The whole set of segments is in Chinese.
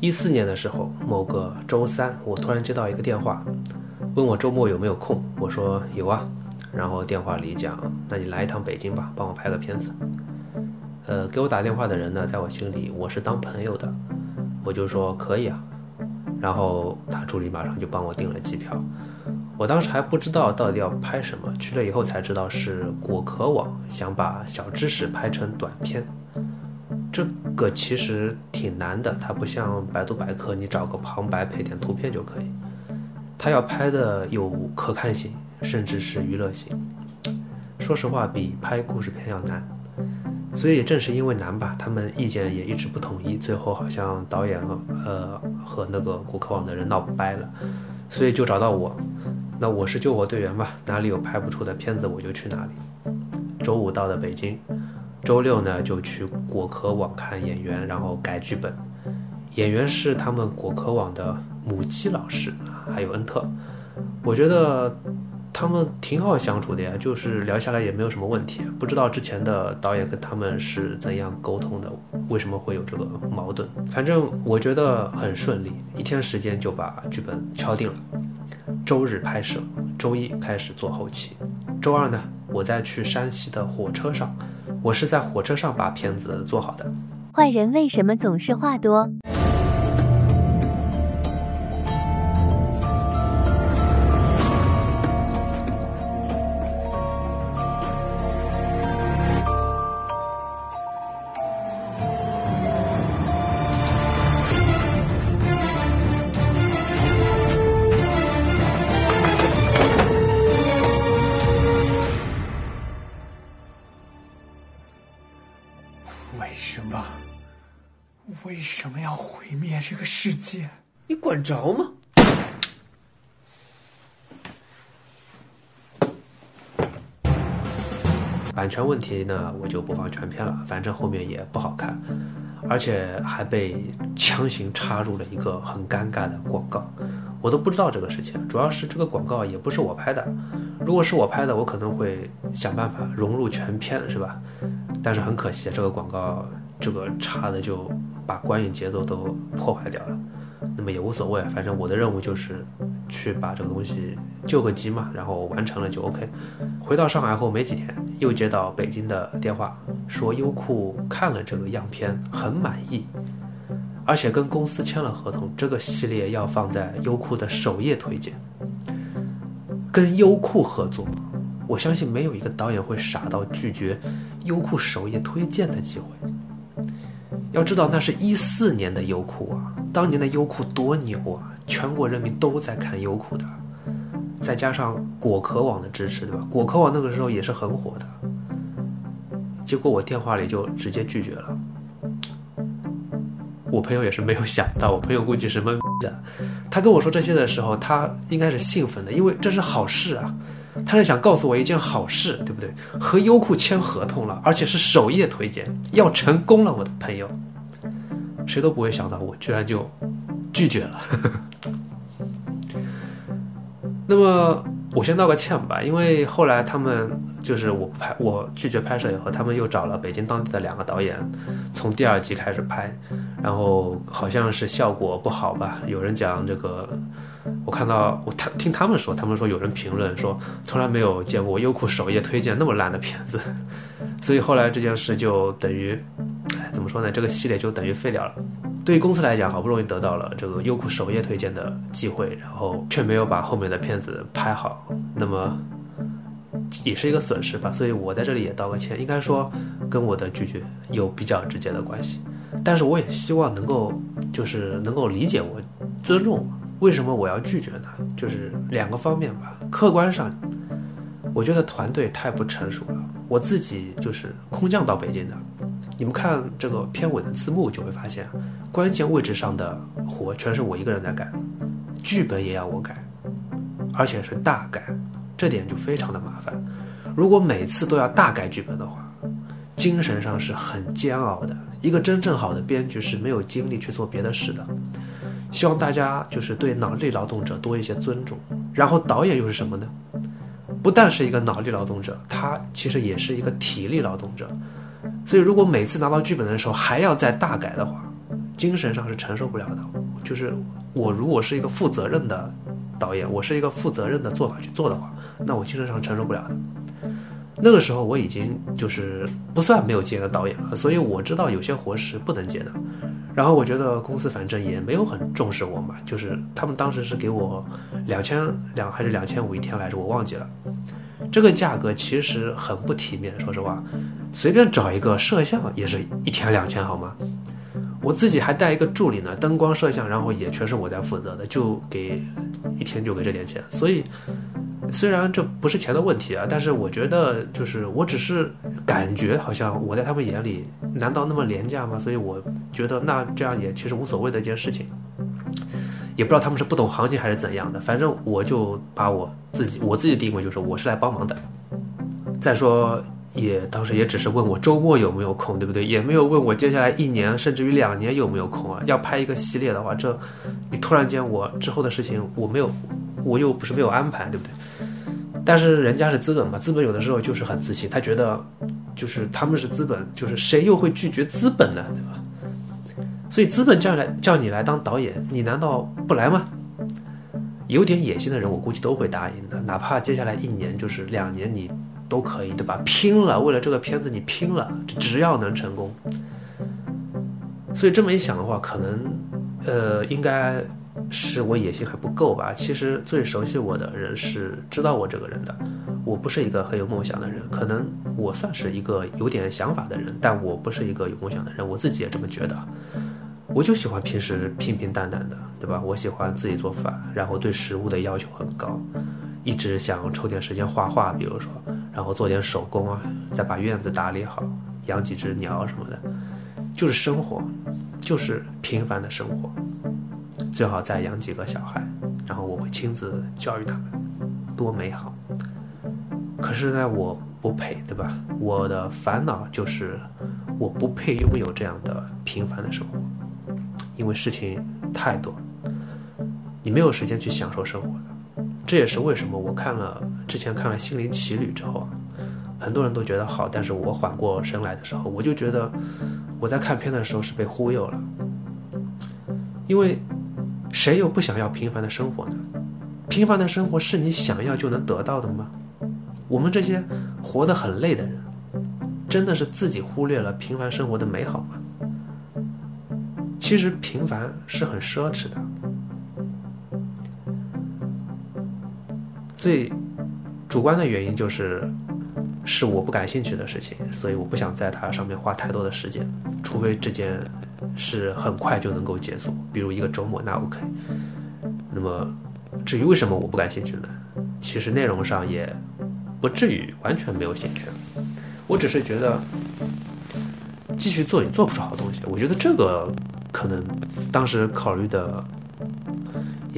一四年的时候，某个周三，我突然接到一个电话，问我周末有没有空。我说有啊。然后电话里讲，那你来一趟北京吧，帮我拍个片子。呃，给我打电话的人呢，在我心里我是当朋友的，我就说可以啊。然后他助理马上就帮我订了机票。我当时还不知道到底要拍什么，去了以后才知道是果壳网想把小知识拍成短片。这个其实挺难的，它不像百度百科，你找个旁白配点图片就可以。它要拍的有可看性，甚至是娱乐性。说实话，比拍故事片要难。所以正是因为难吧，他们意见也一直不统一，最后好像导演和呃和那个骨科网的人闹掰了，所以就找到我。那我是救火队员吧，哪里有拍不出的片子我就去哪里。周五到的北京。周六呢，就去果壳网看演员，然后改剧本。演员是他们果壳网的母鸡老师还有恩特。我觉得他们挺好相处的呀，就是聊下来也没有什么问题。不知道之前的导演跟他们是怎样沟通的，为什么会有这个矛盾？反正我觉得很顺利，一天时间就把剧本敲定了。周日拍摄，周一开始做后期，周二呢，我在去山西的火车上。我是在火车上把片子做好的。坏人为什么总是话多？这个世界，你管着吗？版权问题呢，我就不放全片了，反正后面也不好看，而且还被强行插入了一个很尴尬的广告，我都不知道这个事情。主要是这个广告也不是我拍的，如果是我拍的，我可能会想办法融入全片，是吧？但是很可惜，这个广告这个差的就。把观影节奏都破坏掉了，那么也无所谓，反正我的任务就是去把这个东西救个急嘛，然后完成了就 OK。回到上海后没几天，又接到北京的电话，说优酷看了这个样片很满意，而且跟公司签了合同，这个系列要放在优酷的首页推荐。跟优酷合作，我相信没有一个导演会傻到拒绝优酷首页推荐的机会。要知道，那是一四年的优酷啊，当年的优酷多牛啊，全国人民都在看优酷的，再加上果壳网的支持，对吧？果壳网那个时候也是很火的，结果我电话里就直接拒绝了。我朋友也是没有想到，我朋友估计是懵的，他跟我说这些的时候，他应该是兴奋的，因为这是好事啊。他是想告诉我一件好事，对不对？和优酷签合同了，而且是首页推荐，要成功了，我的朋友。谁都不会想到，我居然就拒绝了。那么我先道个歉吧，因为后来他们就是我拍我拒绝拍摄以后，他们又找了北京当地的两个导演，从第二集开始拍，然后好像是效果不好吧？有人讲这个。我看到我他听他们说，他们说有人评论说从来没有见过优酷首页推荐那么烂的片子，所以后来这件事就等于，哎，怎么说呢？这个系列就等于废掉了。对于公司来讲，好不容易得到了这个优酷首页推荐的机会，然后却没有把后面的片子拍好，那么也是一个损失吧。所以我在这里也道个歉，应该说跟我的拒绝有比较直接的关系，但是我也希望能够就是能够理解我，尊重我。为什么我要拒绝呢？就是两个方面吧。客观上，我觉得团队太不成熟了。我自己就是空降到北京的，你们看这个片尾的字幕就会发现，关键位置上的活全是我一个人在干，剧本也要我改，而且是大改，这点就非常的麻烦。如果每次都要大改剧本的话，精神上是很煎熬的。一个真正好的编剧是没有精力去做别的事的。希望大家就是对脑力劳动者多一些尊重。然后导演又是什么呢？不但是一个脑力劳动者，他其实也是一个体力劳动者。所以如果每次拿到剧本的时候还要再大改的话，精神上是承受不了的。就是我如果是一个负责任的导演，我是一个负责任的做法去做的话，那我精神上承受不了的。那个时候我已经就是不算没有经验的导演了，所以我知道有些活是不能接的。然后我觉得公司反正也没有很重视我嘛，就是他们当时是给我两千两还是两千五一天来着，我忘记了。这个价格其实很不体面，说实话，随便找一个摄像也是一天两千，好吗？我自己还带一个助理呢，灯光摄像，然后也全是我在负责的，就给一天就给这点钱，所以。虽然这不是钱的问题啊，但是我觉得就是我只是感觉好像我在他们眼里难道那么廉价吗？所以我觉得那这样也其实无所谓的一件事情，也不知道他们是不懂行情还是怎样的。反正我就把我自己我自己定位就是我是来帮忙的。再说也当时也只是问我周末有没有空，对不对？也没有问我接下来一年甚至于两年有没有空啊。要拍一个系列的话，这你突然间我之后的事情我没有，我又不是没有安排，对不对？但是人家是资本嘛，资本有的时候就是很自信，他觉得就是他们是资本，就是谁又会拒绝资本呢，对吧？所以资本叫来叫你来当导演，你难道不来吗？有点野心的人，我估计都会答应的，哪怕接下来一年就是两年，你都可以，对吧？拼了，为了这个片子你拼了，只要能成功。所以这么一想的话，可能呃应该。是我野心还不够吧？其实最熟悉我的人是知道我这个人的。我不是一个很有梦想的人，可能我算是一个有点想法的人，但我不是一个有梦想的人。我自己也这么觉得。我就喜欢平时平平淡淡的，对吧？我喜欢自己做饭，然后对食物的要求很高，一直想抽点时间画画，比如说，然后做点手工啊，再把院子打理好，养几只鸟什么的，就是生活，就是平凡的生活。最好再养几个小孩，然后我会亲自教育他们，多美好。可是呢，我不配，对吧？我的烦恼就是我不配拥有这样的平凡的生活，因为事情太多，你没有时间去享受生活的。这也是为什么我看了之前看了《心灵奇旅》之后，很多人都觉得好，但是我缓过神来的时候，我就觉得我在看片的时候是被忽悠了，因为。谁又不想要平凡的生活呢？平凡的生活是你想要就能得到的吗？我们这些活得很累的人，真的是自己忽略了平凡生活的美好吗？其实平凡是很奢侈的。最主观的原因就是，是我不感兴趣的事情，所以我不想在它上面花太多的时间，除非这件。是很快就能够结束，比如一个周末，那 OK。那么，至于为什么我不感兴趣呢？其实内容上也不至于完全没有兴趣，我只是觉得继续做也做不出好东西。我觉得这个可能当时考虑的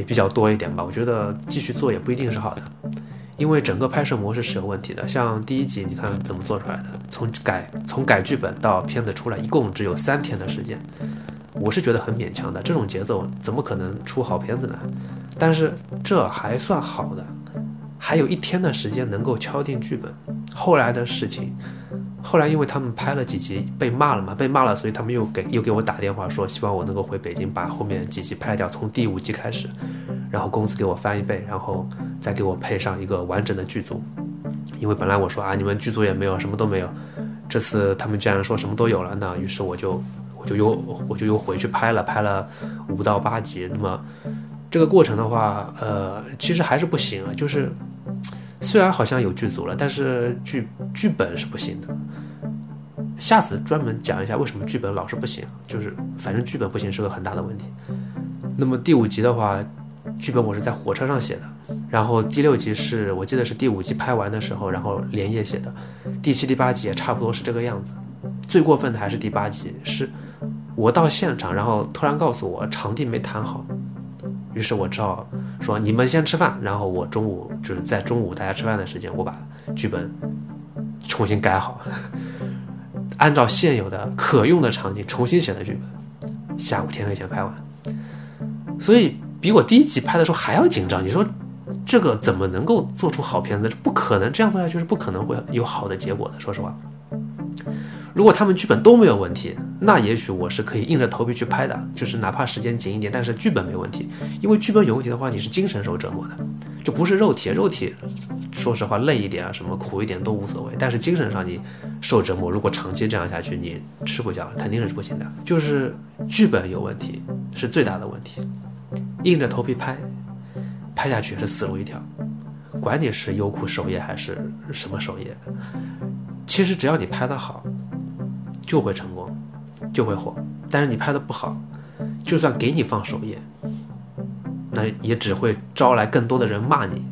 也比较多一点吧。我觉得继续做也不一定是好的。因为整个拍摄模式是有问题的，像第一集你看怎么做出来的，从改从改剧本到片子出来，一共只有三天的时间，我是觉得很勉强的。这种节奏怎么可能出好片子呢？但是这还算好的，还有一天的时间能够敲定剧本。后来的事情，后来因为他们拍了几集被骂了嘛，被骂了，所以他们又给又给我打电话说，希望我能够回北京把后面几集拍掉，从第五集开始。然后工资给我翻一倍，然后再给我配上一个完整的剧组，因为本来我说啊，你们剧组也没有，什么都没有，这次他们既然说什么都有了，那于是我就我就又我就又回去拍了，拍了五到八集。那么这个过程的话，呃，其实还是不行啊，就是虽然好像有剧组了，但是剧剧本是不行的。下次专门讲一下为什么剧本老是不行，就是反正剧本不行是个很大的问题。那么第五集的话。剧本我是在火车上写的，然后第六集是我记得是第五集拍完的时候，然后连夜写的，第七、第八集也差不多是这个样子。最过分的还是第八集，是我到现场，然后突然告诉我场地没谈好，于是我只好说你们先吃饭，然后我中午就是在中午大家吃饭的时间，我把剧本重新改好，按照现有的可用的场景重新写的剧本，下午天黑前拍完，所以。比我第一集拍的时候还要紧张，你说这个怎么能够做出好片子？不可能，这样做下去是不可能会有好的结果的。说实话，如果他们剧本都没有问题，那也许我是可以硬着头皮去拍的，就是哪怕时间紧一点，但是剧本没问题。因为剧本有问题的话，你是精神受折磨的，就不是肉体。肉体，说实话累一点啊，什么苦一点都无所谓。但是精神上你受折磨，如果长期这样下去，你吃不消，肯定是不行的。就是剧本有问题是最大的问题，硬着头皮拍，拍下去是死路一条。管你是优酷首页还是什么首页，其实只要你拍得好。就会成功，就会火。但是你拍的不好，就算给你放首页，那也只会招来更多的人骂你。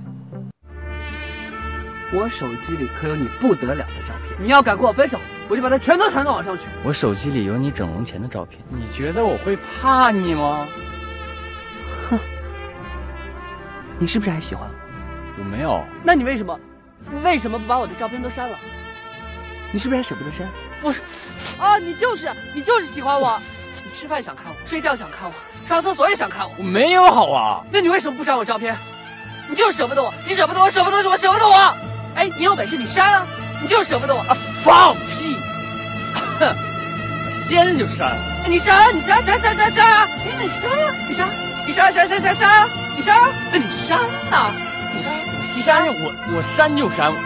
我手机里可有你不得了的照片，你要敢跟我分手，我就把它全都传到网上去。我手机里有你整容前的照片，你觉得我会怕你吗？哼，你是不是还喜欢我？我没有。那你为什么，为什么不把我的照片都删了？你是不是还舍不得删？不是，啊，你就是你就是喜欢我，你吃饭想看我，睡觉想看我，上厕所也想看我。我没有好啊，那你为什么不删我照片？你就是舍不得我，你舍不得我，舍不得我，舍不得我。哎，你有本事你删啊，你就是舍不得我啊！放屁！哼，现在就删。你删，你删，删删删删啊！你删啊，你删，你删删删删删，你删，那你删呐？你删，你删，我我删就删，我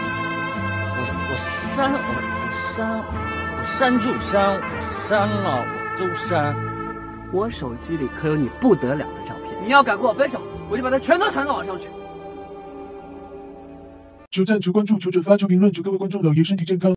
我删我。删，我删就删，我删了我都删。我手机里可有你不得了的照片，你要敢跟我分手，我就把它全都传到网上去。求赞、求关注、求转发、求评论，求各位观众老爷身体健康。